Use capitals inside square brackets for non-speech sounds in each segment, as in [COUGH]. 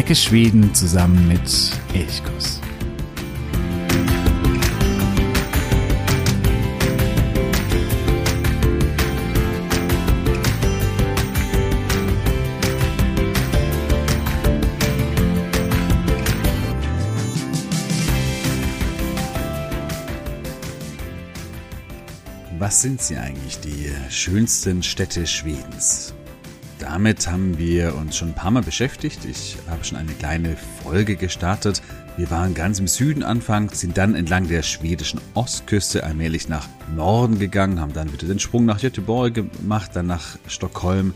Entdecke Schweden zusammen mit Elchkuss. Was sind sie eigentlich, die schönsten Städte Schwedens? Damit haben wir uns schon ein paar Mal beschäftigt. Ich habe schon eine kleine Folge gestartet. Wir waren ganz im Süden anfangs, sind dann entlang der schwedischen Ostküste allmählich nach Norden gegangen, haben dann wieder den Sprung nach Göteborg gemacht, dann nach Stockholm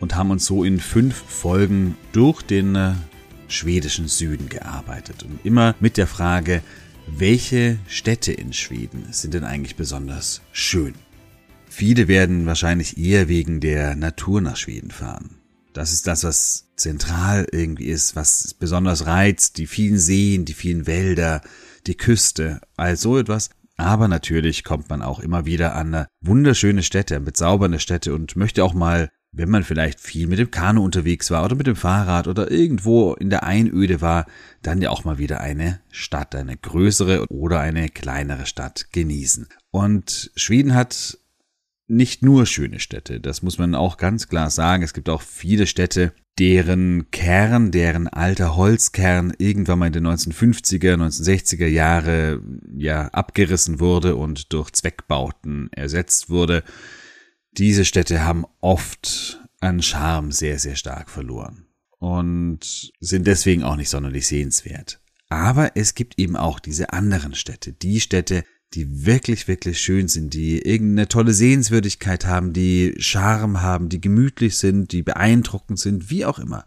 und haben uns so in fünf Folgen durch den äh, schwedischen Süden gearbeitet. Und immer mit der Frage, welche Städte in Schweden sind denn eigentlich besonders schön? Viele werden wahrscheinlich eher wegen der Natur nach Schweden fahren. Das ist das, was zentral irgendwie ist, was besonders reizt, die vielen Seen, die vielen Wälder, die Küste, all so etwas. Aber natürlich kommt man auch immer wieder an wunderschöne Städte, bezaubernde Städte und möchte auch mal, wenn man vielleicht viel mit dem Kanu unterwegs war oder mit dem Fahrrad oder irgendwo in der Einöde war, dann ja auch mal wieder eine Stadt, eine größere oder eine kleinere Stadt genießen. Und Schweden hat nicht nur schöne Städte, das muss man auch ganz klar sagen. Es gibt auch viele Städte, deren Kern, deren alter Holzkern irgendwann mal in den 1950er, 1960er Jahre ja abgerissen wurde und durch Zweckbauten ersetzt wurde. Diese Städte haben oft an Charme sehr, sehr stark verloren und sind deswegen auch nicht sonderlich sehenswert. Aber es gibt eben auch diese anderen Städte, die Städte, die wirklich, wirklich schön sind, die irgendeine tolle Sehenswürdigkeit haben, die Charme haben, die gemütlich sind, die beeindruckend sind, wie auch immer.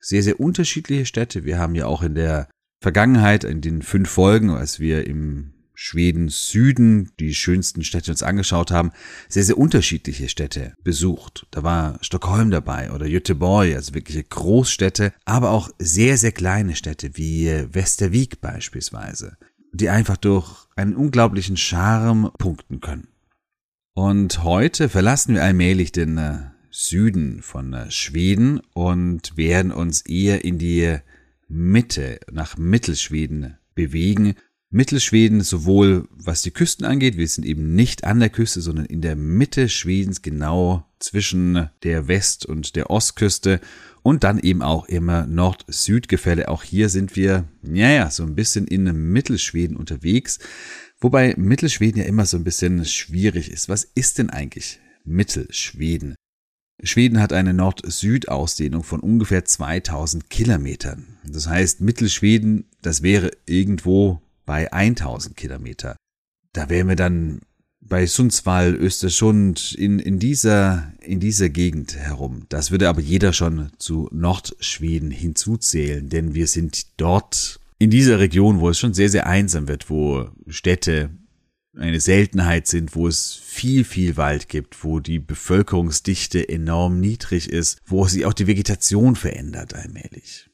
Sehr, sehr unterschiedliche Städte. Wir haben ja auch in der Vergangenheit, in den fünf Folgen, als wir im Schweden Süden die schönsten Städte uns angeschaut haben, sehr, sehr unterschiedliche Städte besucht. Da war Stockholm dabei oder Göteborg, also wirkliche Großstädte, aber auch sehr, sehr kleine Städte wie Westervik beispielsweise die einfach durch einen unglaublichen Charme punkten können. Und heute verlassen wir allmählich den äh, Süden von äh, Schweden und werden uns eher in die Mitte, nach Mittelschweden bewegen. Mittelschweden sowohl was die Küsten angeht, wir sind eben nicht an der Küste, sondern in der Mitte Schwedens, genau zwischen der West- und der Ostküste und dann eben auch immer Nord-Süd-Gefälle. Auch hier sind wir, ja, ja, so ein bisschen in Mittelschweden unterwegs. Wobei Mittelschweden ja immer so ein bisschen schwierig ist. Was ist denn eigentlich Mittelschweden? Schweden hat eine Nord-Süd-Ausdehnung von ungefähr 2000 Kilometern. Das heißt, Mittelschweden, das wäre irgendwo bei 1000 Kilometer. Da wären wir dann bei Sundsvall, Östersund, in, in dieser, in dieser Gegend herum. Das würde aber jeder schon zu Nordschweden hinzuzählen, denn wir sind dort in dieser Region, wo es schon sehr, sehr einsam wird, wo Städte eine Seltenheit sind, wo es viel, viel Wald gibt, wo die Bevölkerungsdichte enorm niedrig ist, wo sich auch die Vegetation verändert allmählich.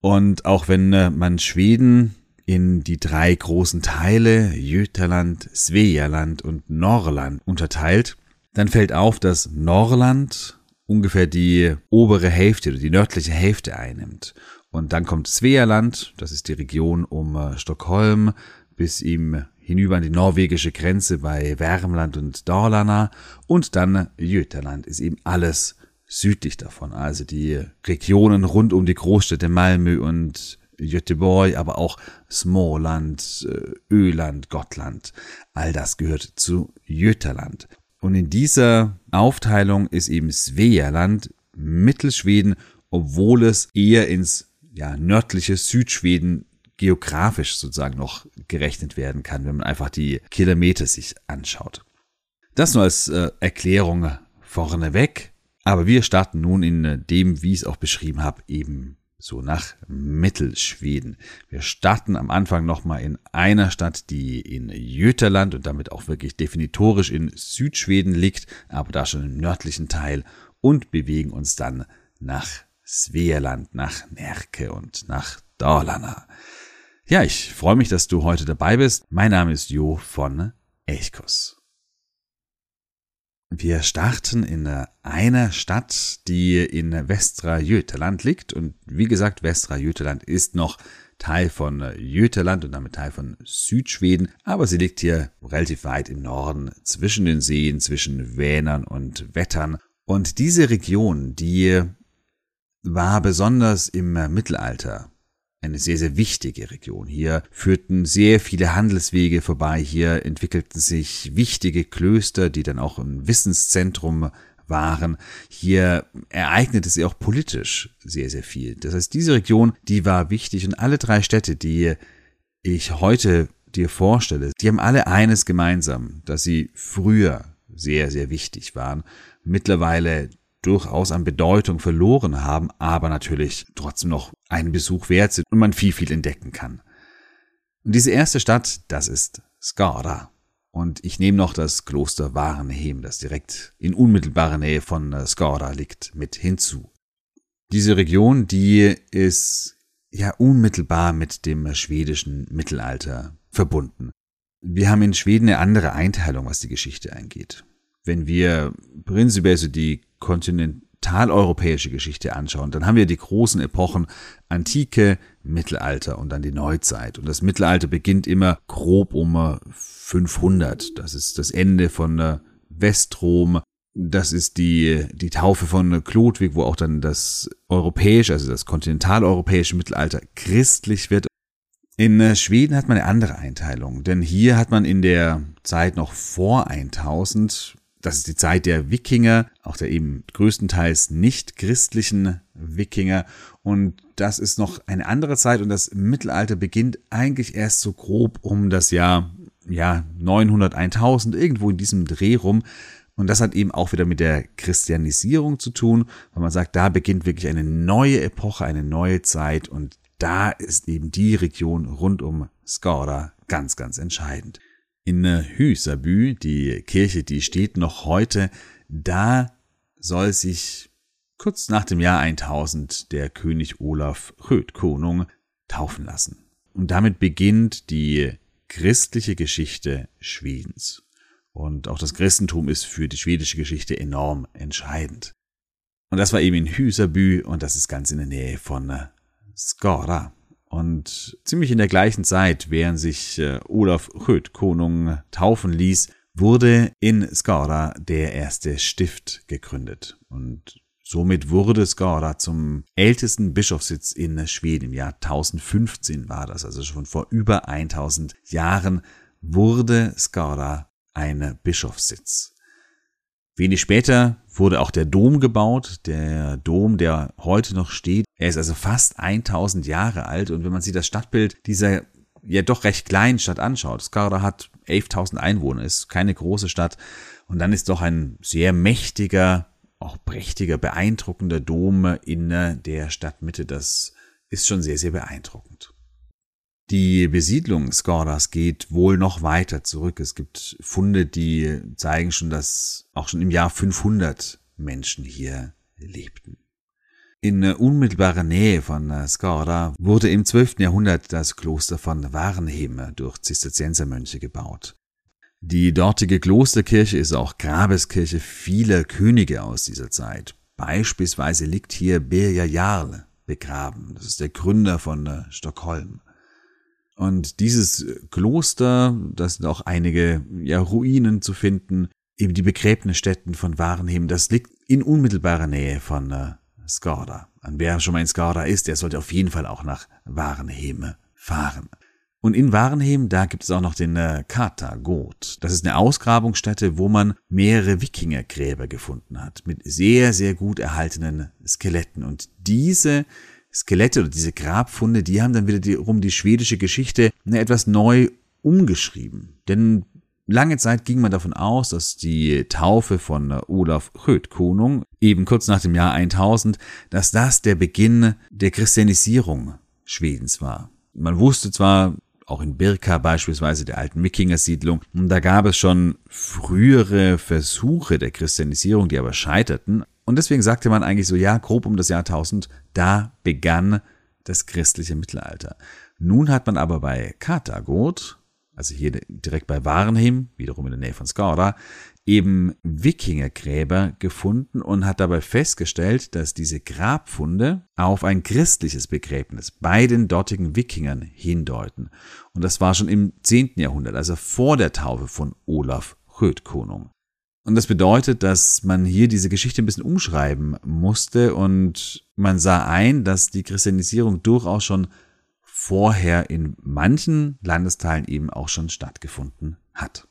Und auch wenn äh, man Schweden in die drei großen Teile Götaland, Svealand und Norrland unterteilt, dann fällt auf, dass Norrland ungefähr die obere Hälfte oder die nördliche Hälfte einnimmt. Und dann kommt Svealand, das ist die Region um äh, Stockholm bis ihm hinüber an die norwegische Grenze bei Värmland und Dalarna. Und dann Götaland ist eben alles südlich davon, also die Regionen rund um die Großstädte Malmö und Göteborg, aber auch Småland, äh, Öland, Gottland. All das gehört zu Götaland. Und in dieser Aufteilung ist eben Svealand Mittelschweden, obwohl es eher ins ja, nördliche Südschweden geografisch sozusagen noch gerechnet werden kann, wenn man einfach die Kilometer sich anschaut. Das nur als äh, Erklärung vorneweg. Aber wir starten nun in äh, dem, wie ich es auch beschrieben habe, eben so nach Mittelschweden. Wir starten am Anfang nochmal in einer Stadt, die in Götaland und damit auch wirklich definitorisch in Südschweden liegt, aber da schon im nördlichen Teil und bewegen uns dann nach Svealand, nach Närke und nach Dalarna. Ja, ich freue mich, dass du heute dabei bist. Mein Name ist Jo von Elchkuss. Wir starten in einer Stadt, die in Västra Götaland liegt. Und wie gesagt, Västra Götaland ist noch Teil von Götaland und damit Teil von Südschweden, aber sie liegt hier relativ weit im Norden zwischen den Seen, zwischen Vänern und Wettern. Und diese Region, die war besonders im Mittelalter eine sehr, sehr wichtige Region. Hier führten sehr viele Handelswege vorbei, hier entwickelten sich wichtige Klöster, die dann auch ein Wissenszentrum waren. Hier ereignete sich auch politisch sehr, sehr viel. Das heißt, diese Region, die war wichtig und alle drei Städte, die ich heute dir vorstelle, die haben alle eines gemeinsam, dass sie früher sehr, sehr wichtig waren, mittlerweile durchaus an Bedeutung verloren haben, aber natürlich trotzdem noch einen Besuch wert sind und man viel, viel entdecken kann. Und diese erste Stadt, das ist Skara. Und ich nehme noch das Kloster Warenheim, das direkt in unmittelbarer Nähe von Skara liegt, mit hinzu. Diese Region, die ist ja unmittelbar mit dem schwedischen Mittelalter verbunden. Wir haben in Schweden eine andere Einteilung, was die Geschichte angeht. Wenn wir prinzipiell so die kontinentaleuropäische Geschichte anschauen, dann haben wir die großen Epochen Antike, Mittelalter und dann die Neuzeit. Und das Mittelalter beginnt immer grob um 500. Das ist das Ende von äh, Westrom. Das ist die, die Taufe von Chlodwig, wo auch dann das europäische, also das kontinentaleuropäische Mittelalter christlich wird. In äh, Schweden hat man eine andere Einteilung, denn hier hat man in der Zeit noch vor 1000 das ist die Zeit der Wikinger, auch der eben größtenteils nicht christlichen Wikinger. Und das ist noch eine andere Zeit und das Mittelalter beginnt eigentlich erst so grob um das Jahr, ja, 900, 1000, irgendwo in diesem Dreh rum. Und das hat eben auch wieder mit der Christianisierung zu tun, weil man sagt, da beginnt wirklich eine neue Epoche, eine neue Zeit und da ist eben die Region rund um Skara ganz, ganz entscheidend. In Hüsabü, die Kirche, die steht noch heute, da soll sich kurz nach dem Jahr 1000 der König Olaf Rödkonung taufen lassen. Und damit beginnt die christliche Geschichte Schwedens. Und auch das Christentum ist für die schwedische Geschichte enorm entscheidend. Und das war eben in Hüsabü und das ist ganz in der Nähe von Skara. Und ziemlich in der gleichen Zeit, während sich äh, Olaf Rödkonung taufen ließ, wurde in Skara der erste Stift gegründet. Und somit wurde Skara zum ältesten Bischofssitz in Schweden. Im Jahr 1015 war das, also schon vor über 1000 Jahren wurde Skara ein Bischofssitz. Wenig später wurde auch der Dom gebaut, der Dom, der heute noch steht. Er ist also fast 1000 Jahre alt und wenn man sich das Stadtbild dieser ja doch recht kleinen Stadt anschaut, Skara hat 11.000 Einwohner, ist keine große Stadt und dann ist doch ein sehr mächtiger, auch prächtiger, beeindruckender Dom in der Stadtmitte. Das ist schon sehr, sehr beeindruckend. Die Besiedlung Skoras geht wohl noch weiter zurück. Es gibt Funde, die zeigen schon, dass auch schon im Jahr 500 Menschen hier lebten. In unmittelbarer Nähe von Skara wurde im 12. Jahrhundert das Kloster von Warnheme durch Zisterziensermönche gebaut. Die dortige Klosterkirche ist auch Grabeskirche vieler Könige aus dieser Zeit. Beispielsweise liegt hier Birger Jarl begraben. Das ist der Gründer von Stockholm. Und dieses Kloster, da sind auch einige ja, Ruinen zu finden, eben die Begräbnisstätten von Warenheim, das liegt in unmittelbarer Nähe von äh, Skara. Und wer schon mal in Skara ist, der sollte auf jeden Fall auch nach Warenheim fahren. Und in Warenheim, da gibt es auch noch den äh, Kata-Got. Das ist eine Ausgrabungsstätte, wo man mehrere Wikingergräber gefunden hat, mit sehr, sehr gut erhaltenen Skeletten. Und diese Skelette oder diese Grabfunde, die haben dann wiederum die schwedische Geschichte etwas neu umgeschrieben. Denn lange Zeit ging man davon aus, dass die Taufe von Olaf Rödkonung, eben kurz nach dem Jahr 1000, dass das der Beginn der Christianisierung Schwedens war. Man wusste zwar, auch in Birka beispielsweise, der alten Wikingersiedlung, da gab es schon frühere Versuche der Christianisierung, die aber scheiterten, und deswegen sagte man eigentlich so, ja, grob um das Jahr 1000, da begann das christliche Mittelalter. Nun hat man aber bei Katagot also hier direkt bei Warnheim, wiederum in der Nähe von Skara, eben Wikingergräber gefunden und hat dabei festgestellt, dass diese Grabfunde auf ein christliches Begräbnis bei den dortigen Wikingern hindeuten. Und das war schon im 10. Jahrhundert, also vor der Taufe von Olaf Rödkonung. Und das bedeutet, dass man hier diese Geschichte ein bisschen umschreiben musste und man sah ein, dass die Christianisierung durchaus schon vorher in manchen Landesteilen eben auch schon stattgefunden hat.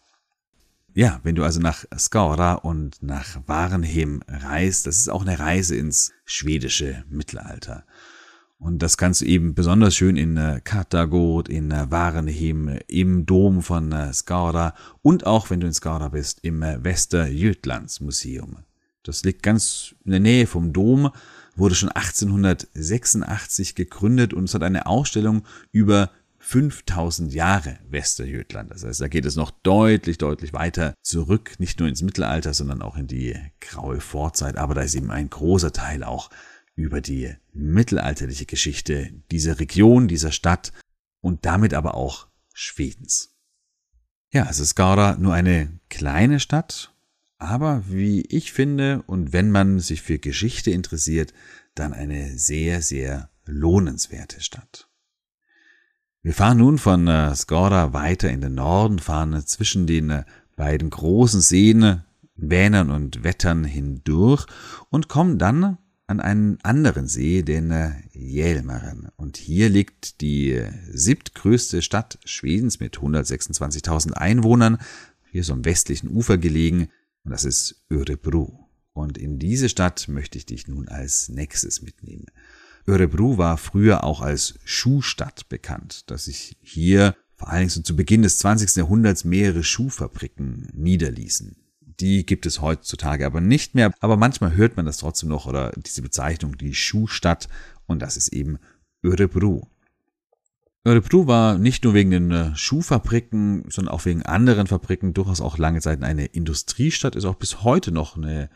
Ja, wenn du also nach Skara und nach Warenhem reist, das ist auch eine Reise ins schwedische Mittelalter. Und das kannst du eben besonders schön in äh, Katagod, in äh, Warenhem, im Dom von äh, und auch, wenn du in Skara bist, im äh, Västergötlands-Museum. Das liegt ganz in der Nähe vom Dom, wurde schon 1886 gegründet und es hat eine Ausstellung über 5000 Jahre Westerjötland. Das heißt, da geht es noch deutlich, deutlich weiter zurück, nicht nur ins Mittelalter, sondern auch in die graue Vorzeit. Aber da ist eben ein großer Teil auch über die mittelalterliche Geschichte dieser Region, dieser Stadt und damit aber auch Schwedens. Ja, es ist Skara nur eine kleine Stadt, aber wie ich finde und wenn man sich für Geschichte interessiert, dann eine sehr, sehr lohnenswerte Stadt. Wir fahren nun von äh, Skora weiter in den Norden, fahren zwischen den äh, beiden großen Seen, Vänern und Wettern hindurch und kommen dann an einen anderen See, den äh, Hjälmaren. Und hier liegt die siebtgrößte Stadt Schwedens mit 126.000 Einwohnern, hier so am westlichen Ufer gelegen, und das ist Örebro. Und in diese Stadt möchte ich dich nun als nächstes mitnehmen. Örebro war früher auch als Schuhstadt bekannt, dass sich hier vor allen Dingen so zu Beginn des 20. Jahrhunderts mehrere Schuhfabriken niederließen. Die gibt es heutzutage aber nicht mehr, aber manchmal hört man das trotzdem noch oder diese Bezeichnung, die Schuhstadt, und das ist eben Örebro. Örebro war nicht nur wegen den äh, Schuhfabriken, sondern auch wegen anderen Fabriken durchaus auch lange Zeit eine Industriestadt, ist auch bis heute noch eine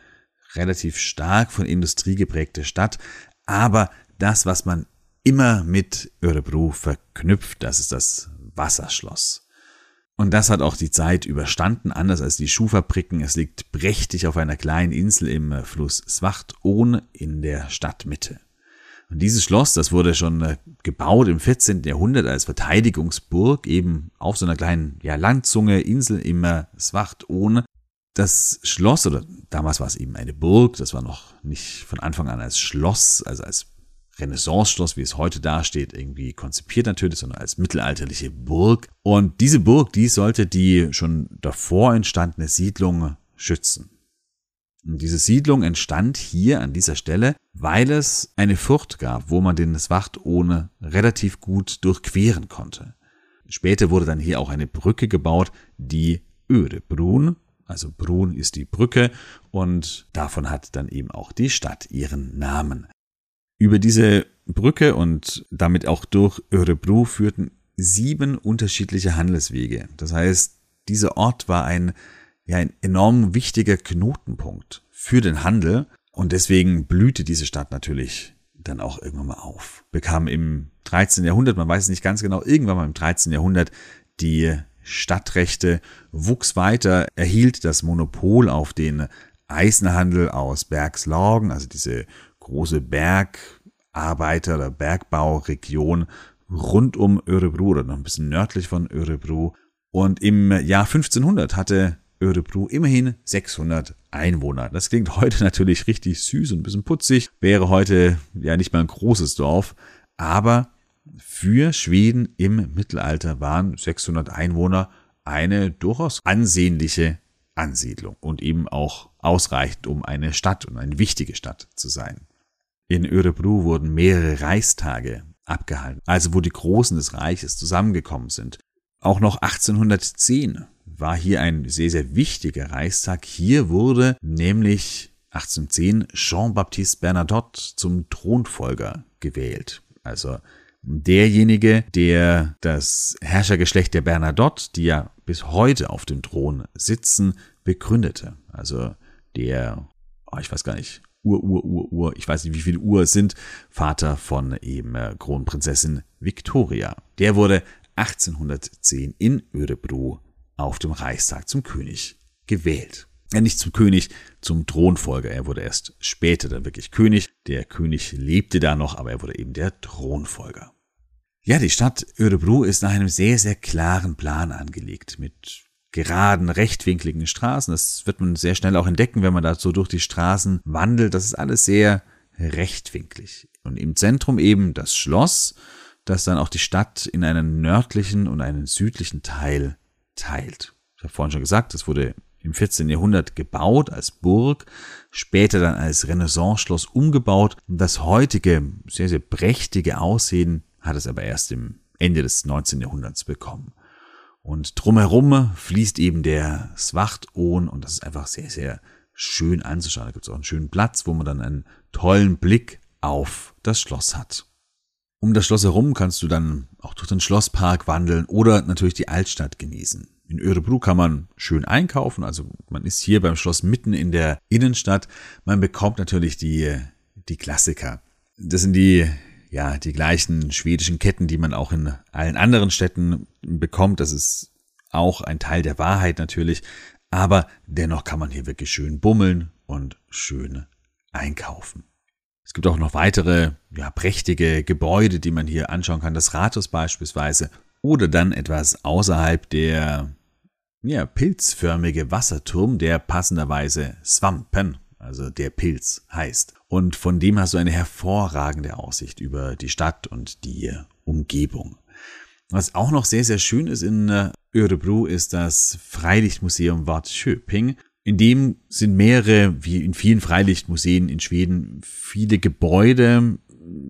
relativ stark von Industrie geprägte Stadt, aber das, was man immer mit Örebro verknüpft, das ist das Wasserschloss. Und das hat auch die Zeit überstanden, anders als die Schuhfabriken. Es liegt prächtig auf einer kleinen Insel im Fluss Svachton in der Stadtmitte. Und dieses Schloss, das wurde schon äh, gebaut im 14. Jahrhundert als Verteidigungsburg, eben auf so einer kleinen ja, Landzunge, Insel im Svachton. Das Schloss, oder damals war es eben eine Burg, das war noch nicht von Anfang an als Schloss, also als Renaissance-Schloss, wie es heute dasteht, irgendwie konzipiert natürlich, sondern als mittelalterliche Burg. Und diese Burg, die sollte die schon davor entstandene Siedlung schützen. Und diese Siedlung entstand hier an dieser Stelle, weil es eine Furt gab, wo man den Swacht ohne relativ gut durchqueren konnte. Später wurde dann hier auch eine Brücke gebaut, die Örebrun, also Brun ist die Brücke und davon hat dann eben auch die Stadt ihren Namen. Über diese Brücke und damit auch durch Örebro führten sieben unterschiedliche Handelswege. Das heißt, dieser Ort war ein, ja, ein enorm wichtiger Knotenpunkt für den Handel und deswegen blühte diese Stadt natürlich dann auch irgendwann mal auf. Bekam im 13. Jahrhundert, man weiß es nicht ganz genau, irgendwann mal im 13. Jahrhundert die Stadtrechte, wuchs weiter, erhielt das Monopol auf den Eisenhandel aus Bergslagen, also diese große Bergarbeiter- oder Bergbauregion rund um Örebro oder noch ein bisschen nördlich von Örebro. Und im Jahr 1500 hatte Örebro immerhin 600 Einwohner. Das klingt heute [LAUGHS] natürlich richtig süß und ein bisschen putzig, wäre heute ja nicht mal ein großes Dorf, aber für Schweden im Mittelalter waren 600 Einwohner eine durchaus ansehnliche Ansiedlung und eben auch ausreichend, um eine Stadt und eine wichtige Stadt zu sein. In Örebro wurden mehrere Reichstage abgehalten, also wo die Großen des Reiches zusammengekommen sind. Auch noch 1810 war hier ein sehr, sehr wichtiger Reichstag. Hier wurde nämlich 1810 Jean-Baptiste Bernadotte zum Thronfolger gewählt. Also derjenige, der das Herrschergeschlecht der Bernadotte, die ja bis heute auf dem Thron sitzen, begründete. Also der, oh, ich weiß gar nicht, Ur, Ur, Ur, Ur, ich weiß nicht, wie viele Uhr es sind, Vater von eben äh, Kronprinzessin Victoria. Der wurde 1810 in Örebro auf dem Reichstag zum König gewählt. Ja, nicht zum König, zum Thronfolger. Er wurde erst später dann wirklich König. Der König lebte da noch, aber er wurde eben der Thronfolger. Ja, die Stadt Örebro ist nach einem sehr, sehr klaren Plan angelegt mit geraden, rechtwinkligen Straßen. Das wird man sehr schnell auch entdecken, wenn man da so durch die Straßen wandelt. Das ist alles sehr rechtwinklig. Und im Zentrum eben das Schloss, das dann auch die Stadt in einen nördlichen und einen südlichen Teil teilt. Ich habe vorhin schon gesagt, das wurde im 14. Jahrhundert gebaut als Burg, später dann als Renaissance-Schloss umgebaut. Das heutige, sehr, sehr prächtige Aussehen hat es aber erst im Ende des 19. Jahrhunderts bekommen. Und drumherum fließt eben der Swachtohn und das ist einfach sehr, sehr schön anzuschauen. Da gibt es auch einen schönen Platz, wo man dann einen tollen Blick auf das Schloss hat. Um das Schloss herum kannst du dann auch durch den Schlosspark wandeln oder natürlich die Altstadt genießen. In Örebro kann man schön einkaufen, also man ist hier beim Schloss mitten in der Innenstadt. Man bekommt natürlich die, die Klassiker. Das sind die, ja, die gleichen schwedischen Ketten, die man auch in allen anderen Städten bekommt. Das ist auch ein Teil der Wahrheit natürlich. Aber dennoch kann man hier wirklich schön bummeln und schön einkaufen. Es gibt auch noch weitere, ja, prächtige Gebäude, die man hier anschauen kann. Das Rathaus beispielsweise. Oder dann etwas außerhalb der ja, pilzförmige Wasserturm, der passenderweise Swampen, also der Pilz heißt. Und von dem hast du eine hervorragende Aussicht über die Stadt und die Umgebung. Was auch noch sehr, sehr schön ist in äh, Örebro ist das Freilichtmuseum Schöping. In dem sind mehrere, wie in vielen Freilichtmuseen in Schweden, viele Gebäude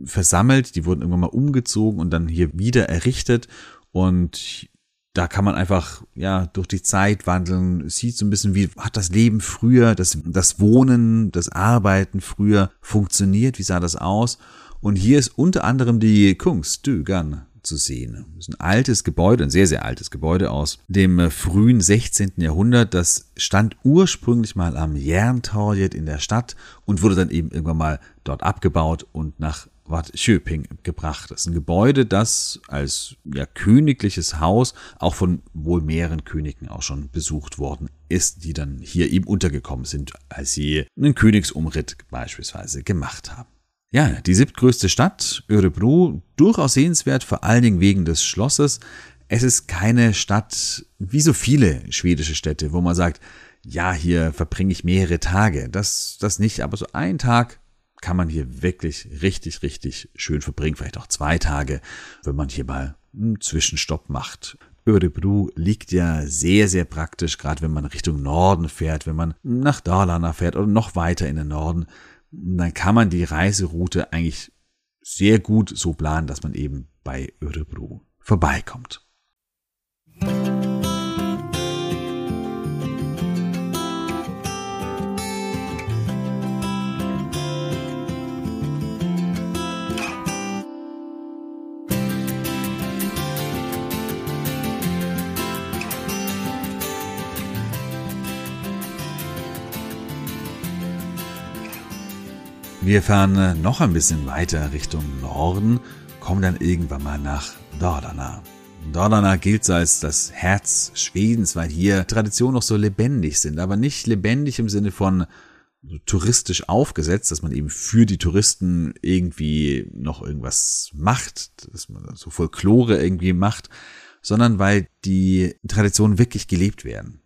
versammelt. Die wurden irgendwann mal umgezogen und dann hier wieder errichtet. Und da kann man einfach ja durch die Zeit wandeln, sieht so ein bisschen wie hat das Leben früher, das das Wohnen, das Arbeiten früher funktioniert, wie sah das aus? Und hier ist unter anderem die Kungstügern zu sehen. Das ist ein altes Gebäude, ein sehr, sehr altes Gebäude aus dem frühen 16. Jahrhundert. Das stand ursprünglich mal am Jerntorget in der Stadt und wurde dann eben irgendwann mal dort abgebaut und nach Bad Schöping gebracht. Das ist ein Gebäude, das als ja, königliches Haus auch von wohl mehreren Königen auch schon besucht worden ist, die dann hier eben untergekommen sind, als sie einen Königsumritt beispielsweise gemacht haben. Ja, die siebtgrößte Stadt, Örebro, durchaus sehenswert, vor allen Dingen wegen des Schlosses. Es ist keine Stadt wie so viele schwedische Städte, wo man sagt, ja, hier verbringe ich mehrere Tage. Das, das nicht, aber so ein Tag kann man hier wirklich richtig, richtig schön verbringen. Vielleicht auch zwei Tage, wenn man hier mal einen Zwischenstopp macht. Örebro liegt ja sehr, sehr praktisch, gerade wenn man Richtung Norden fährt, wenn man nach Dalarna fährt oder noch weiter in den Norden. Dann kann man die Reiseroute eigentlich sehr gut so planen, dass man eben bei Örebro vorbeikommt. Wir fahren äh, noch ein bisschen weiter Richtung Norden, kommen dann irgendwann mal nach Dalarna. Dalarna gilt als das Herz Schwedens, weil hier Traditionen noch so lebendig sind, aber nicht lebendig im Sinne von touristisch aufgesetzt, dass man eben für die Touristen irgendwie noch irgendwas macht, dass man so Folklore irgendwie macht, sondern weil die Traditionen wirklich gelebt werden.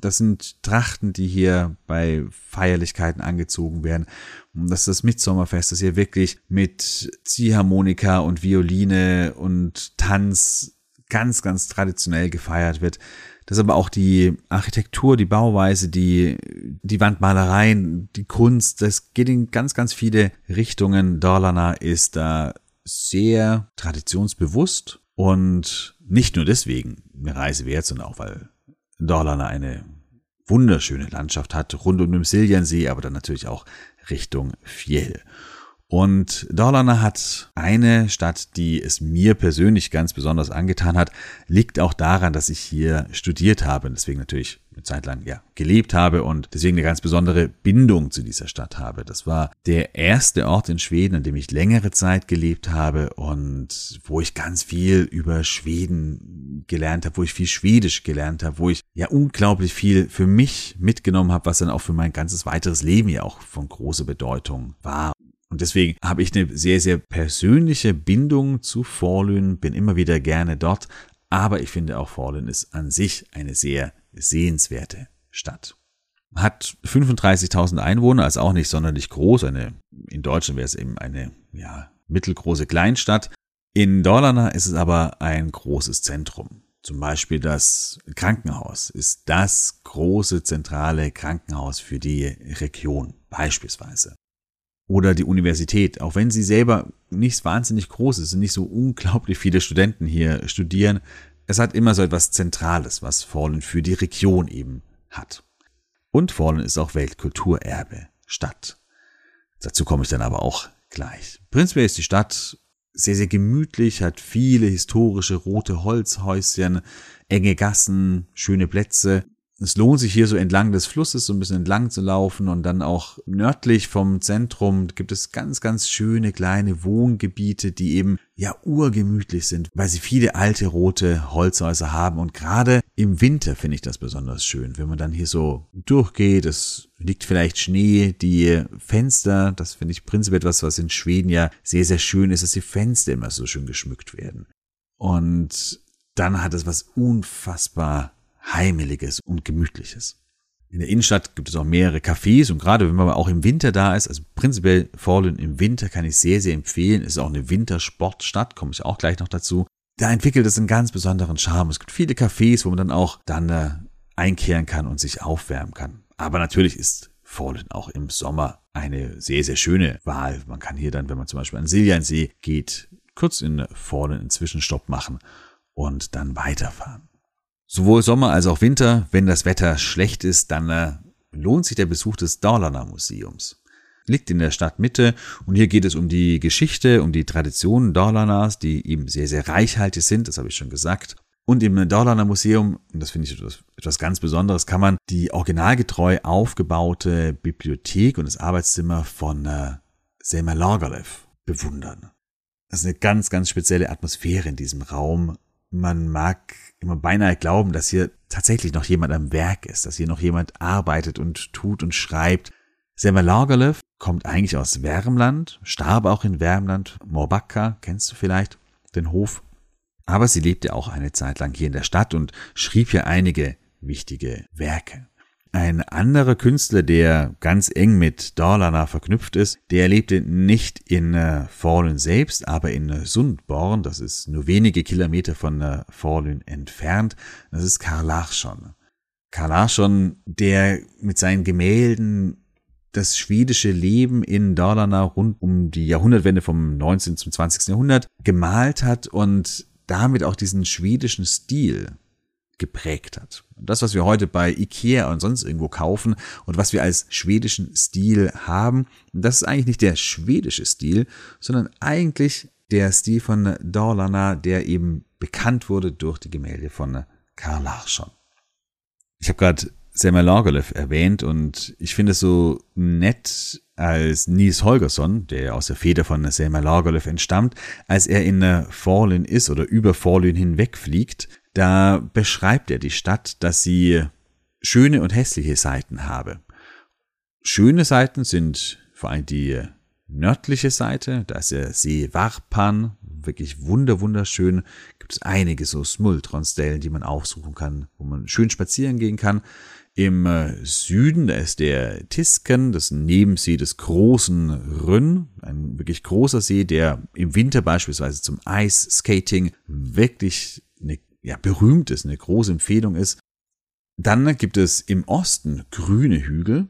Das sind Trachten, die hier bei Feierlichkeiten angezogen werden. Und das ist das Mitsommerfest, das hier wirklich mit Ziehharmonika und Violine und Tanz ganz, ganz traditionell gefeiert wird. Das ist aber auch die Architektur, die Bauweise, die, die Wandmalereien, die Kunst, das geht in ganz, ganz viele Richtungen. Dalarna ist da sehr traditionsbewusst und nicht nur deswegen eine Reise wert, sondern auch weil Dalarna eine wunderschöne Landschaft hat, rund um den Siljansee, aber dann natürlich auch Richtung Fjell. Und Dalarna hat eine Stadt, die es mir persönlich ganz besonders angetan hat, liegt auch daran, dass ich hier studiert habe, deswegen natürlich eine Zeit lang ja gelebt habe und deswegen eine ganz besondere Bindung zu dieser Stadt habe. Das war der erste Ort in Schweden, an dem ich längere Zeit gelebt habe und wo ich ganz viel über Schweden gelernt habe, wo ich viel Schwedisch gelernt habe, wo ich ja unglaublich viel für mich mitgenommen habe, was dann auch für mein ganzes weiteres Leben ja auch von großer Bedeutung war. Und deswegen habe ich eine sehr, sehr persönliche Bindung zu Forlün, bin immer wieder gerne dort, aber ich finde auch Forlün ist an sich eine sehr sehenswerte Stadt. Hat 35.000 Einwohner, ist auch nicht sonderlich groß. Eine, in Deutschland wäre es eben eine ja, mittelgroße Kleinstadt. In Dalarna ist es aber ein großes Zentrum. Zum Beispiel das Krankenhaus ist das große zentrale Krankenhaus für die Region beispielsweise oder die Universität, auch wenn sie selber nicht wahnsinnig groß ist, sind nicht so unglaublich viele Studenten hier studieren, es hat immer so etwas Zentrales, was Fallen für die Region eben hat. Und Fallen ist auch Weltkulturerbe, Stadt. Dazu komme ich dann aber auch gleich. Prinzipiell ist die Stadt sehr, sehr gemütlich, hat viele historische rote Holzhäuschen, enge Gassen, schöne Plätze es lohnt sich hier so entlang des Flusses so ein bisschen entlang zu laufen und dann auch nördlich vom Zentrum gibt es ganz, ganz schöne kleine Wohngebiete, die eben ja urgemütlich sind, weil sie viele alte rote Holzhäuser haben und gerade im Winter finde ich das besonders schön, wenn man dann hier so durchgeht, es liegt vielleicht Schnee, die Fenster, das finde ich prinzipiell etwas, was in Schweden ja sehr, sehr schön ist, dass die Fenster immer so schön geschmückt werden. Und dann hat es was unfassbar Heimeliges und Gemütliches. In der Innenstadt gibt es auch mehrere Cafés und gerade wenn man auch im Winter da ist, also prinzipiell Fallen im Winter kann ich sehr, sehr empfehlen. Es ist auch eine Wintersportstadt, komme ich auch gleich noch dazu. Da entwickelt es einen ganz besonderen Charme. Es gibt viele Cafés, wo man dann auch dann äh, einkehren kann und sich aufwärmen kann. Aber natürlich ist Fallen auch im Sommer eine sehr, sehr schöne Wahl. Man kann hier dann, wenn man zum Beispiel an Siljansee geht, kurz in Fallen einen Zwischenstopp machen und dann weiterfahren. Sowohl Sommer als auch Winter, wenn das Wetter schlecht ist, dann äh, lohnt sich der Besuch des Dalarna Museums. Liegt in der Stadtmitte und hier geht es um die Geschichte, um die Traditionen Dalarnas, die eben sehr, sehr reichhaltig sind, das habe ich schon gesagt. Und im Dalarna Museum, und das finde ich etwas, etwas ganz Besonderes, kann man die originalgetreu aufgebaute Bibliothek und das Arbeitszimmer von äh, Selma Lagerlöf bewundern. Das ist eine ganz, ganz spezielle Atmosphäre in diesem Raum man mag immer beinahe glauben, dass hier tatsächlich noch jemand am Werk ist, dass hier noch jemand arbeitet und tut und schreibt. Selma Lagerlöf kommt eigentlich aus Wärmland, starb auch in Wärmland, Morbacca, kennst du vielleicht, den Hof. Aber sie lebte auch eine Zeit lang hier in der Stadt und schrieb hier einige wichtige Werke. Ein anderer Künstler, der ganz eng mit Dalarna verknüpft ist, der lebte nicht in äh, Falun selbst, aber in äh, Sundborn. Das ist nur wenige Kilometer von äh, Falun entfernt. Das ist Karl Larsson. Karl Larsson, der mit seinen Gemälden das schwedische Leben in Dalarna rund um die Jahrhundertwende vom 19. zum 20. Jahrhundert gemalt hat und damit auch diesen schwedischen Stil geprägt hat. Das, was wir heute bei Ikea und sonst irgendwo kaufen und was wir als schwedischen Stil haben, das ist eigentlich nicht der schwedische Stil, sondern eigentlich der Stil von Dalarna, der eben bekannt wurde durch die Gemälde von Karl Larsson. Ich habe gerade Selma Lagerlöf erwähnt und ich finde es so nett, als Nils Holgersson, der aus der Feder von Selma Lagerlöf entstammt, als er in Fallen ist oder über Fallen hinwegfliegt, da beschreibt er die Stadt, dass sie schöne und hässliche Seiten habe. Schöne Seiten sind vor allem die nördliche Seite, da ist der See Varpan, wirklich wunder wunderschön. Gibt es einige so Smultron-Stellen, die man aufsuchen kann, wo man schön spazieren gehen kann. Im äh, Süden, da ist der Tisken, das Nebensee des großen Rünn, ein wirklich großer See, der im Winter beispielsweise zum Ice-Skating wirklich ja, berühmt ist, eine große Empfehlung ist. Dann gibt es im Osten grüne Hügel.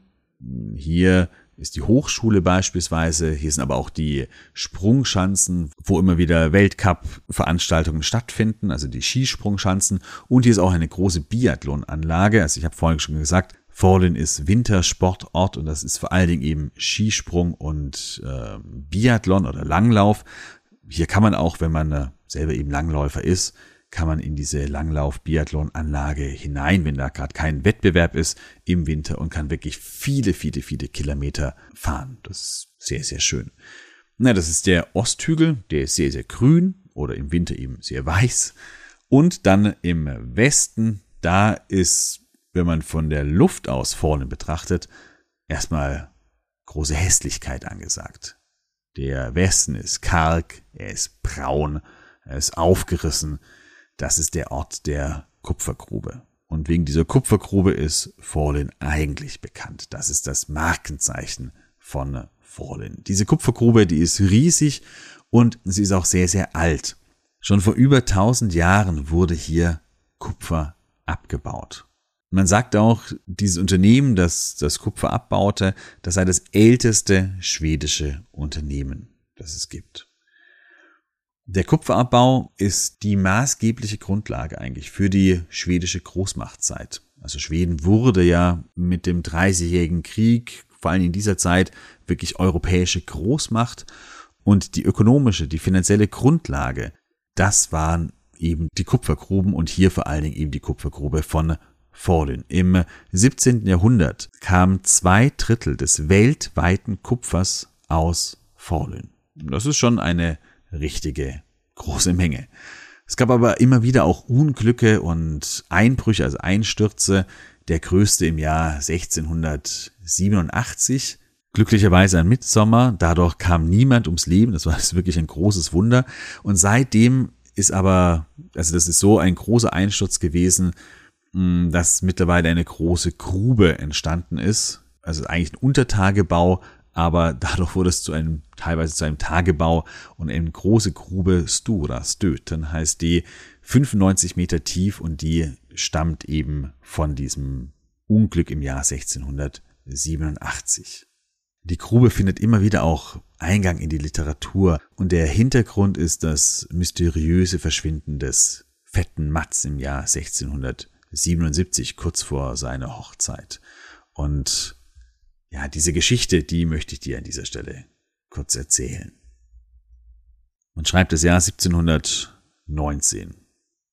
Hier ist die Hochschule beispielsweise. Hier sind aber auch die Sprungschanzen, wo immer wieder Weltcup-Veranstaltungen stattfinden, also die Skisprungschanzen. Und hier ist auch eine große Biathlon-Anlage. Also ich habe vorhin schon gesagt, Forlin ist Wintersportort und das ist vor allen Dingen eben Skisprung und äh, Biathlon oder Langlauf. Hier kann man auch, wenn man äh, selber eben Langläufer ist, kann man in diese Langlauf-Biathlon-Anlage hinein, wenn da gerade kein Wettbewerb ist im Winter und kann wirklich viele, viele, viele Kilometer fahren. Das ist sehr, sehr schön. Na, das ist der Osthügel, der ist sehr, sehr grün oder im Winter eben sehr weiß. Und dann im Westen, da ist, wenn man von der Luft aus vorne betrachtet, erstmal große Hässlichkeit angesagt. Der Westen ist karg, er ist braun, er ist aufgerissen. Das ist der Ort der Kupfergrube. Und wegen dieser Kupfergrube ist Fallen eigentlich bekannt. Das ist das Markenzeichen von Fallen. Diese Kupfergrube, die ist riesig und sie ist auch sehr, sehr alt. Schon vor über 1000 Jahren wurde hier Kupfer abgebaut. Man sagt auch, dieses Unternehmen, das das Kupfer abbaute, das sei das älteste schwedische Unternehmen, das es gibt. Der Kupferabbau ist die maßgebliche Grundlage eigentlich für die schwedische Großmachtzeit. Also Schweden wurde ja mit dem Dreißigjährigen Krieg, vor allem in dieser Zeit, wirklich europäische Großmacht und die ökonomische, die finanzielle Grundlage, das waren eben die Kupfergruben und hier vor allen Dingen eben die Kupfergrube von Fallen. Im 17. Jahrhundert kamen zwei Drittel des weltweiten Kupfers aus Fallen. Das ist schon eine richtige große Menge. Es gab aber immer wieder auch Unglücke und Einbrüche, also Einstürze. Der größte im Jahr 1687. Glücklicherweise ein Mitsommer. Dadurch kam niemand ums Leben. Das war [LAUGHS] wirklich ein großes Wunder. Und seitdem ist aber, also das ist so ein großer Einsturz gewesen, hm, dass mittlerweile eine große Grube entstanden ist. Also eigentlich ein Untertagebau, aber [LAUGHS] dadurch wurde es zu einem, teilweise zu einem Tagebau und eine große Grube Stura, Stöten heißt die, 95 Meter tief und die stammt eben von diesem Unglück im Jahr 1687. Die Grube findet immer wieder auch Eingang in die Literatur und der Hintergrund ist das mysteriöse Verschwinden des fetten Mats im Jahr 1677, kurz vor seiner Hochzeit. Und ja, diese Geschichte, die möchte ich dir an dieser Stelle kurz erzählen. Man schreibt das Jahr 1719.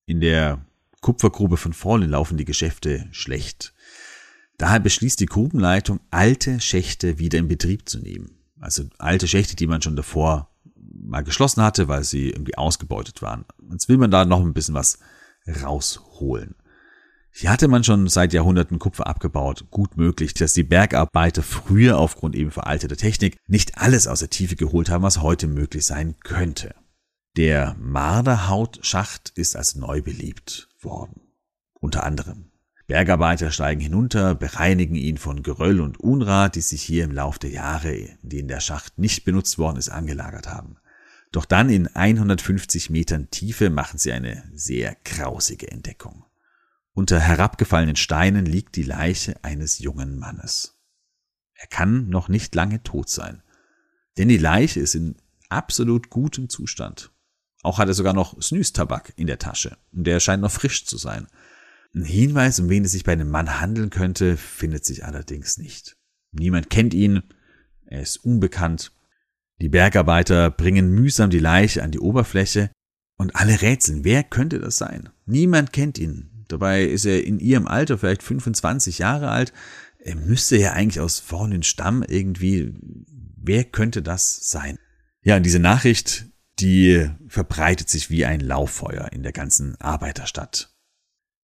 In der Kupfergrube von Fallen laufen die Geschäfte schlecht. Daher beschließt die Grubenleitung, alte Schächte wieder in Betrieb zu nehmen. Also alte Schächte, die man schon davor mal geschlossen hatte, weil sie irgendwie ausgebeutet waren. Jetzt will man da noch ein bisschen was rausholen. Hier hatte man schon seit Jahrhunderten Kupfer abgebaut. Gut möglich, dass die Bergarbeiter früher aufgrund eben veralteter Technik nicht alles aus der Tiefe geholt haben, was heute möglich sein könnte. Der Marderhautschacht ist als neu belebt worden. Unter anderem. Bergarbeiter steigen hinunter, bereinigen ihn von Geröll und Unrat, die sich hier im Lauf der Jahre, in denen der Schacht nicht benutzt worden ist, angelagert haben. Doch dann in 150 Metern Tiefe machen sie eine sehr grausige Entdeckung. Unter herabgefallenen Steinen liegt die Leiche eines jungen Mannes. Er kann noch nicht lange tot sein, denn die Leiche ist in absolut gutem Zustand. Auch hat er sogar noch Snus-Tabak in der Tasche und der scheint noch frisch zu sein. Ein Hinweis, um wen es sich bei einem Mann handeln könnte, findet sich allerdings nicht. Niemand kennt ihn, er ist unbekannt. Die Bergarbeiter bringen mühsam die Leiche an die Oberfläche und alle rätseln, wer könnte das sein? Niemand kennt ihn, Dabei ist er in ihrem Alter vielleicht 25 Jahre alt. Er müsste ja eigentlich aus vornen Stamm irgendwie. Wer könnte das sein? Ja, und diese Nachricht, die verbreitet sich wie ein Lauffeuer in der ganzen Arbeiterstadt.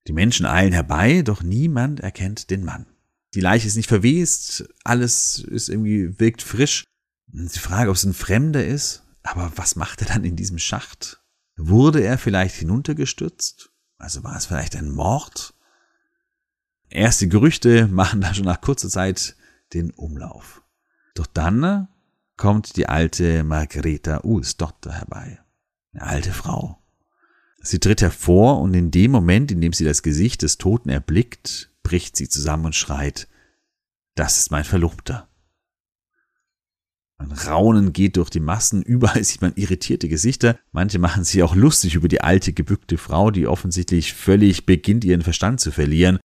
Die Menschen eilen herbei, doch niemand erkennt den Mann. Die Leiche ist nicht verwest, alles ist irgendwie, wirkt frisch. Die Frage, ob es ein Fremder ist, aber was macht er dann in diesem Schacht? Wurde er vielleicht hinuntergestürzt? Also war es vielleicht ein Mord? Erste Gerüchte [LAUGHS] machen da schon nach kurzer Zeit den Umlauf. Doch dann kommt die alte Margareta Ulsdotter herbei. Eine alte Frau. Sie tritt hervor und in dem Moment, in dem sie das Gesicht des Toten erblickt, bricht sie zusammen und schreit, das ist mein Verlobter. Ein Raunen geht durch die Massen, [LAUGHS] überall sieht man irritierte Gesichter. Manche machen sich auch lustig über die alte gebückte Frau, die offensichtlich völlig beginnt, ihren Verstand zu verlieren.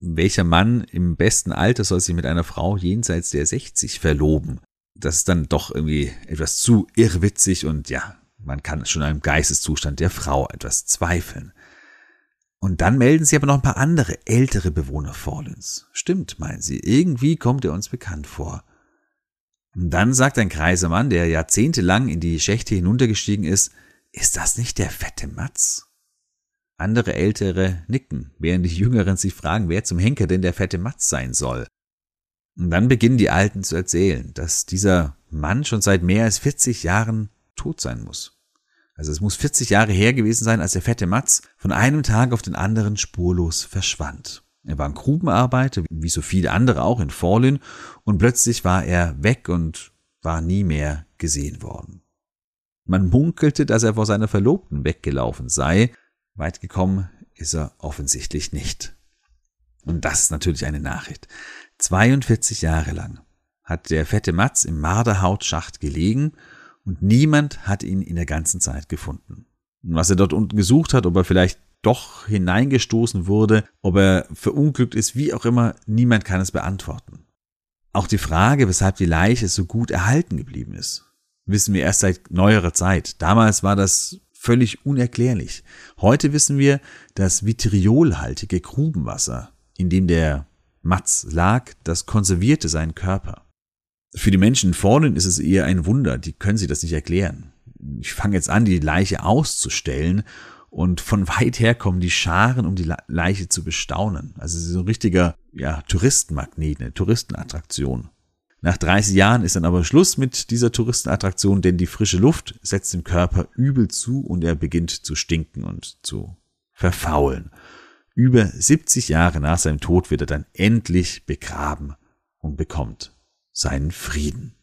welcher Mann im besten Alter soll sich mit einer Frau jenseits der 60 verloben? Das ist dann doch irgendwie etwas zu irrwitzig und ja, man kann schon am Geisteszustand der Frau etwas zweifeln. Und dann melden sie aber noch ein paar andere ältere Bewohner Fallens. Stimmt, meinen sie, irgendwie kommt er uns bekannt vor. Und dann sagt ein greiser Mann, der jahrzehntelang in die Schächte hinuntergestiegen ist, ist das nicht der fette Matz? Andere Ältere nicken, während die Jüngeren sich fragen, wer zum Henker denn der fette Matz sein soll. Und dann beginnen die Alten zu erzählen, dass dieser Mann schon seit mehr als 40 Jahren tot sein muss. Also es muss 40 Jahre her gewesen sein, als der fette Matz von einem Tag auf den anderen spurlos verschwand. Er war ein Grubenarbeiter, wie so viele andere auch in Forlin, und plötzlich war er weg und war nie mehr gesehen worden. Man munkelte, dass er vor seiner Verlobten weggelaufen sei, Weit gekommen ist er offensichtlich nicht. Und das ist natürlich eine Nachricht. 42 Jahre lang hat der fette Matz im Marderhautschacht gelegen und niemand hat ihn in der ganzen Zeit gefunden. Und was er dort unten gesucht hat, ob er vielleicht doch hineingestoßen wurde, ob er verunglückt ist, wie auch immer, niemand kann es beantworten. Auch die Frage, weshalb die Leiche so gut erhalten geblieben ist, wissen wir erst seit neuerer Zeit. Damals war das völlig unerklärlich. Heute wissen wir, dass vitriolhaltige Grubenwasser, in dem der Matz lag, das konservierte seinen Körper. Für die Menschen vorne ist es eher ein Wunder, die können sich das nicht erklären. Ich fange jetzt an, die Leiche auszustellen und von weit her kommen die Scharen, um die Leiche zu bestaunen. Also so ein richtiger ja, Touristenmagnet, eine Touristenattraktion. Nach 30 Jahren ist dann aber Schluss mit dieser Touristenattraktion, denn die frische Luft setzt dem Körper übel zu und er beginnt zu stinken und zu verfaulen. Über 70 Jahre nach seinem Tod wird er dann endlich begraben und bekommt seinen Frieden.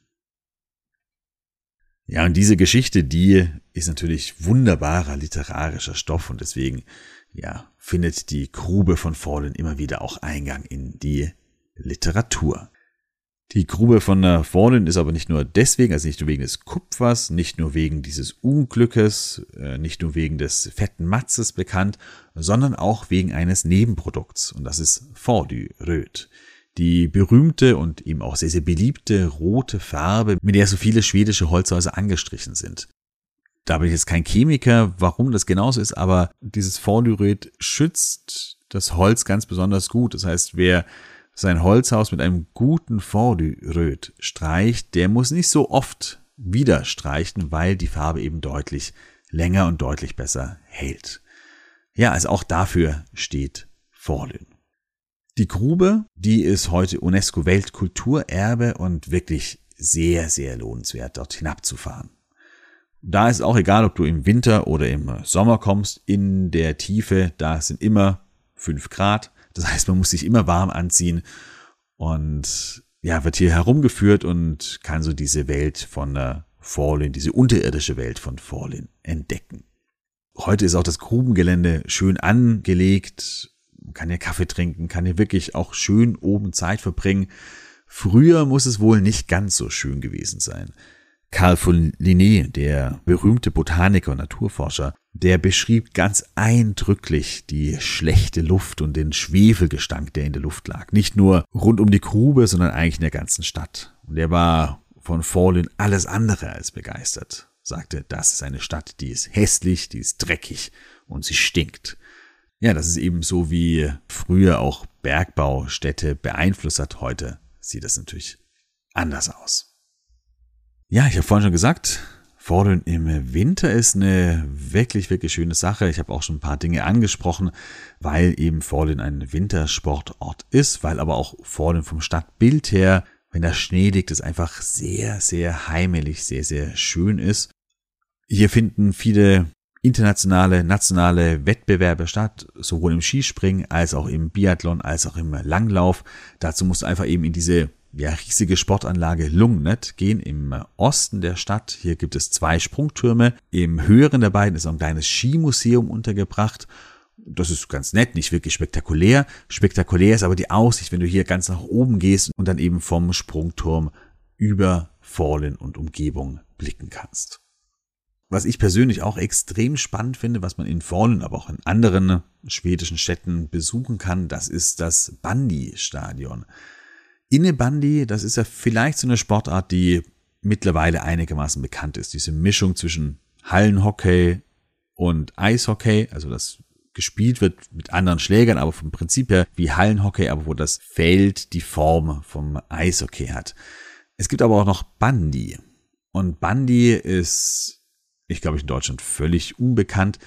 Ja, und diese Geschichte, die ist natürlich wunderbarer literarischer Stoff und deswegen, ja, findet die Grube von Fallen immer wieder auch Eingang in die Literatur. Die Grube von der Fallen ist aber nicht nur deswegen, also nicht nur wegen des Kupfers, nicht nur wegen dieses Unglückes, äh, nicht nur wegen des fetten Matzes bekannt, sondern auch wegen eines Nebenprodukts. Und das ist Fordyröd. Die berühmte und eben auch sehr, sehr beliebte rote Farbe, mit der so viele schwedische Holzhäuser angestrichen sind. Da bin ich jetzt kein Chemiker, warum das genauso ist, aber dieses Fordyröd schützt das Holz ganz besonders gut. Das heißt, wer sein Holzhaus mit einem guten Fondue-Röt streicht, der muss nicht so oft wieder streichen, weil die Farbe eben deutlich länger und deutlich besser hält. Ja, also auch dafür steht Forlün. Die Grube, die ist heute UNESCO Weltkulturerbe und wirklich sehr, sehr lohnenswert, dort hinabzufahren. Da ist auch egal, ob du im Winter oder im Sommer kommst, in der Tiefe, da sind immer fünf Grad. Das heißt, man muss sich immer warm anziehen und ja, wird hier herumgeführt und kann so diese Welt von Fallen, diese unterirdische Welt von Fallen entdecken. Heute ist auch das Grubengelände schön angelegt. Kann hier Kaffee trinken, kann hier wirklich auch schön oben Zeit verbringen. Früher muss es wohl nicht ganz so schön gewesen sein. Carl von Linné, der berühmte Botaniker und Naturforscher, der beschrieb ganz eindrücklich die schlechte Luft und den Schwefelgestank, der in der Luft lag. Nicht nur rund um die Grube, sondern eigentlich in der ganzen Stadt. Und er war von Fallen alles andere als begeistert. Sagte, das ist eine Stadt, die ist hässlich, die ist dreckig und sie stinkt. Ja, das ist eben so wie früher auch Bergbaustädte beeinflusst hat. Heute sieht das natürlich anders aus. Ja, ich habe vorhin schon gesagt, Fordeln im Winter ist eine wirklich, wirklich schöne Sache. Ich habe auch schon ein paar Dinge angesprochen, weil eben Fordeln ein Wintersportort ist, weil aber auch Fordeln vom Stadtbild her, wenn da Schnee liegt, es einfach sehr, sehr heimelig, sehr, sehr schön ist. Hier finden viele internationale, nationale Wettbewerbe statt, sowohl im Skispringen als auch im Biathlon, als auch im Langlauf. Dazu musst du einfach eben in diese ja, riesige Sportanlage Lungnet gehen im Osten der Stadt. Hier gibt es zwei Sprungtürme. Im höheren der beiden ist ein kleines Skimuseum untergebracht. Das ist ganz nett, nicht wirklich spektakulär. Spektakulär ist aber die Aussicht, wenn du hier ganz nach oben gehst und dann eben vom Sprungturm über Fallen und Umgebung blicken kannst. Was ich persönlich auch extrem spannend finde, was man in Fallen, aber auch in anderen schwedischen Städten besuchen kann, das ist das Bandy-Stadion. Innebandy, das ist ja vielleicht so eine Sportart, die mittlerweile einigermaßen bekannt ist. Diese Mischung zwischen Hallenhockey und Eishockey, also das gespielt wird mit anderen Schlägern, aber vom Prinzip her wie Hallenhockey, aber wo das Feld die Form vom Eishockey hat. Es gibt aber auch noch Bandy. Und Bandy ist, ich glaube, in Deutschland völlig unbekannt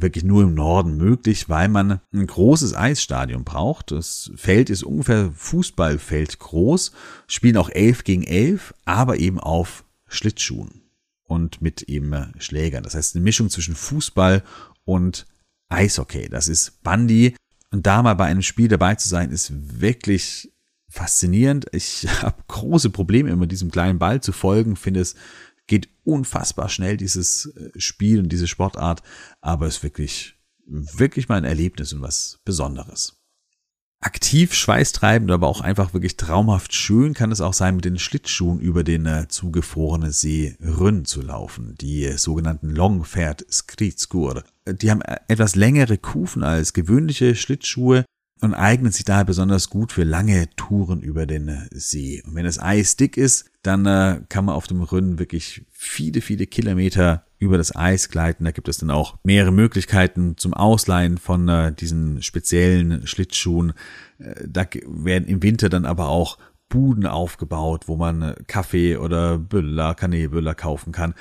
wirklich nur im Norden möglich, weil man ein großes Eisstadion braucht. Das Feld ist ungefähr Fußballfeld groß, spielen auch elf gegen elf, aber eben auf Schlittschuhen und mit eben Schlägern. Das heißt eine Mischung zwischen Fußball und Eishockey. Das ist Bandy. Und da mal bei einem Spiel dabei zu sein, ist wirklich faszinierend. Ich [LAUGHS] habe große Probleme, immer diesem kleinen Ball zu folgen, finde es geht unfassbar schnell, dieses äh, Spiel und diese Sportart, aber es ist wirklich, wirklich mal ein Erlebnis und was Besonderes. Aktiv schweißtreibend, aber auch einfach wirklich traumhaft schön kann es auch sein, mit den Schlittschuhen über den äh, zugefrorenen See Rünn zu laufen. Die äh, sogenannten Longfährt Skritskur. Die haben äh, etwas längere Kufen als gewöhnliche Schlittschuhe, und eignet sich daher besonders gut für lange Touren über den äh, See. Und wenn das Eis dick ist, dann äh, kann man auf dem Rhön wirklich viele, viele Kilometer über das Eis gleiten. Da gibt es dann auch mehrere Möglichkeiten zum Ausleihen von äh, diesen speziellen Schlittschuhen. Äh, da werden im Winter dann aber auch Buden aufgebaut, wo man äh, Kaffee oder Böller, Kanäböller kaufen kann.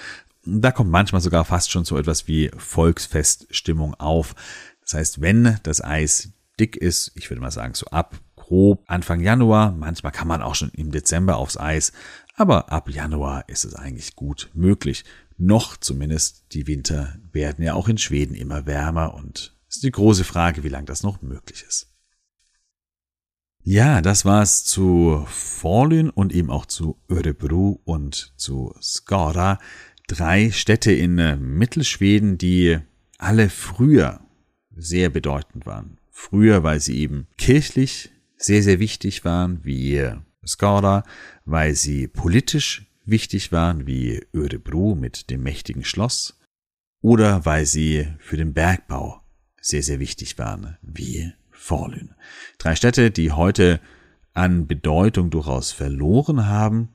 Da kommt manchmal sogar fast schon so etwas wie Volksfeststimmung auf. Das heißt, wenn das Eis dick ist. Ich würde mal sagen, so ab grob Anfang Januar. Manchmal kann man auch schon im Dezember aufs Eis. Aber ab Januar ist es eigentlich gut möglich. Noch zumindest. Die Winter werden ja auch in Schweden immer wärmer und es ist die große Frage, wie lange das noch möglich ist. Ja, das war's zu Falun und eben auch zu Örebro und zu Skara. Drei Städte in äh, Mittelschweden, die alle früher sehr bedeutend waren. Früher, weil sie eben kirchlich sehr, sehr wichtig waren, wie Skara, weil sie politisch wichtig waren, wie Örebro mit dem mächtigen Schloss, oder weil sie für den Bergbau sehr, sehr wichtig waren, wie Forlün. Drei Städte, die heute an Bedeutung durchaus verloren haben,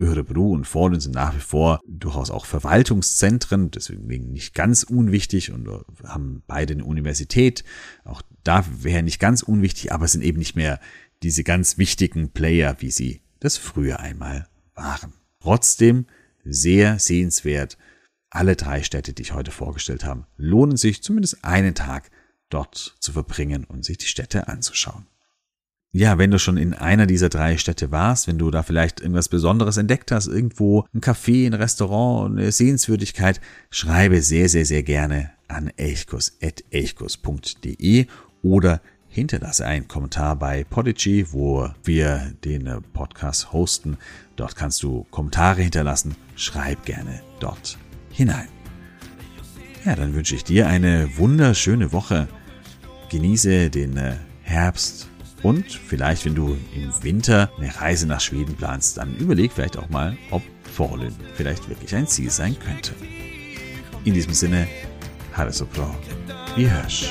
Örebro und Falun sind nach wie vor durchaus auch Verwaltungszentren, deswegen nicht ganz unwichtig und haben beide eine Universität. Auch da wäre nicht ganz unwichtig, aber sind eben nicht mehr diese ganz wichtigen Player, wie sie das früher einmal waren. Trotzdem sehr sehenswert. Alle drei Städte, die ich heute vorgestellt habe, lohnen sich zumindest einen Tag dort zu verbringen und sich die Städte anzuschauen ja, wenn du schon in einer dieser drei Städte warst, wenn du da vielleicht irgendwas Besonderes entdeckt hast, irgendwo ein Café, ein Restaurant, eine Sehenswürdigkeit, schreibe sehr, sehr, sehr gerne an elchkus.elchkus.de oder hinterlasse einen Kommentar bei Podigy, wo wir den Podcast hosten. Dort kannst du Kommentare hinterlassen. Schreib gerne dort hinein. Ja, dann wünsche ich dir eine wunderschöne Woche. Genieße den Herbst und vielleicht, wenn du im Winter eine Reise nach Schweden planst, dann überleg vielleicht auch mal, ob Fallen vielleicht wirklich ein Ziel sein könnte. In diesem Sinne, Harre so bra. Wie hörs.